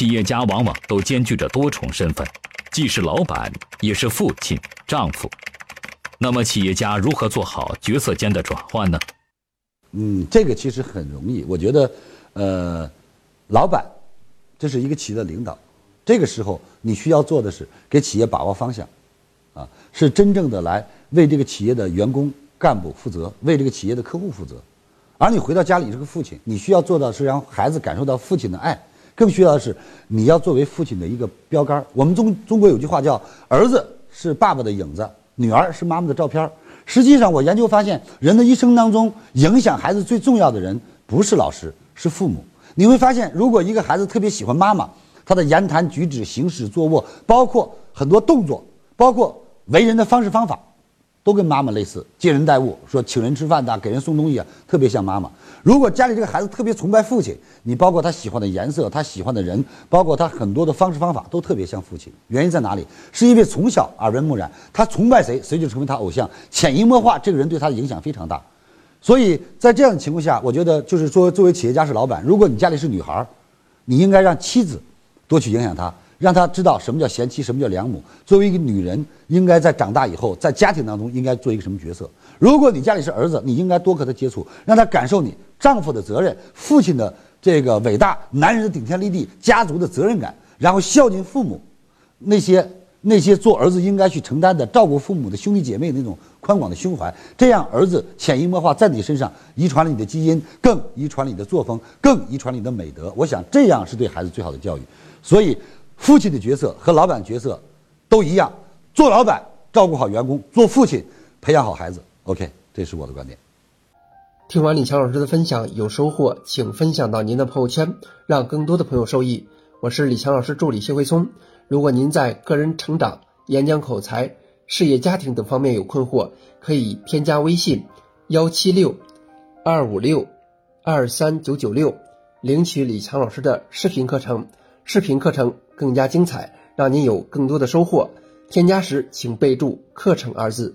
企业家往往都兼具着多重身份，既是老板，也是父亲、丈夫。那么，企业家如何做好角色间的转换呢？嗯，这个其实很容易。我觉得，呃，老板，这是一个企业的领导，这个时候你需要做的是给企业把握方向，啊，是真正的来为这个企业的员工干部负责，为这个企业的客户负责。而你回到家里是个父亲，你需要做到是让孩子感受到父亲的爱，更需要的是你要作为父亲的一个标杆。我们中中国有句话叫“儿子是爸爸的影子，女儿是妈妈的照片”。实际上，我研究发现，人的一生当中，影响孩子最重要的人不是老师，是父母。你会发现，如果一个孩子特别喜欢妈妈，他的言谈举止、行事坐卧，包括很多动作，包括为人的方式方法。都跟妈妈类似，接人待物，说请人吃饭的，给人送东西啊，特别像妈妈。如果家里这个孩子特别崇拜父亲，你包括他喜欢的颜色，他喜欢的人，包括他很多的方式方法，都特别像父亲。原因在哪里？是因为从小耳濡目染，他崇拜谁，谁就成为他偶像，潜移默化，这个人对他的影响非常大。所以在这样的情况下，我觉得就是说，作为企业家是老板，如果你家里是女孩，你应该让妻子多去影响他。让他知道什么叫贤妻，什么叫良母。作为一个女人，应该在长大以后，在家庭当中应该做一个什么角色？如果你家里是儿子，你应该多和他接触，让他感受你丈夫的责任、父亲的这个伟大、男人的顶天立地、家族的责任感，然后孝敬父母，那些那些做儿子应该去承担的照顾父母的兄弟姐妹那种宽广的胸怀，这样儿子潜移默化在你身上遗传了你的基因，更遗传了你的作风，更遗传了你的美德。我想这样是对孩子最好的教育。所以。父亲的角色和老板角色都一样，做老板照顾好员工，做父亲培养好孩子。OK，这是我的观点。听完李强老师的分享有收获，请分享到您的朋友圈，让更多的朋友受益。我是李强老师助理谢慧松。如果您在个人成长、演讲口才、事业家庭等方面有困惑，可以添加微信幺七六二五六二三九九六，领取李强老师的视频课程。视频课程。更加精彩，让您有更多的收获。添加时请备注“课程”二字。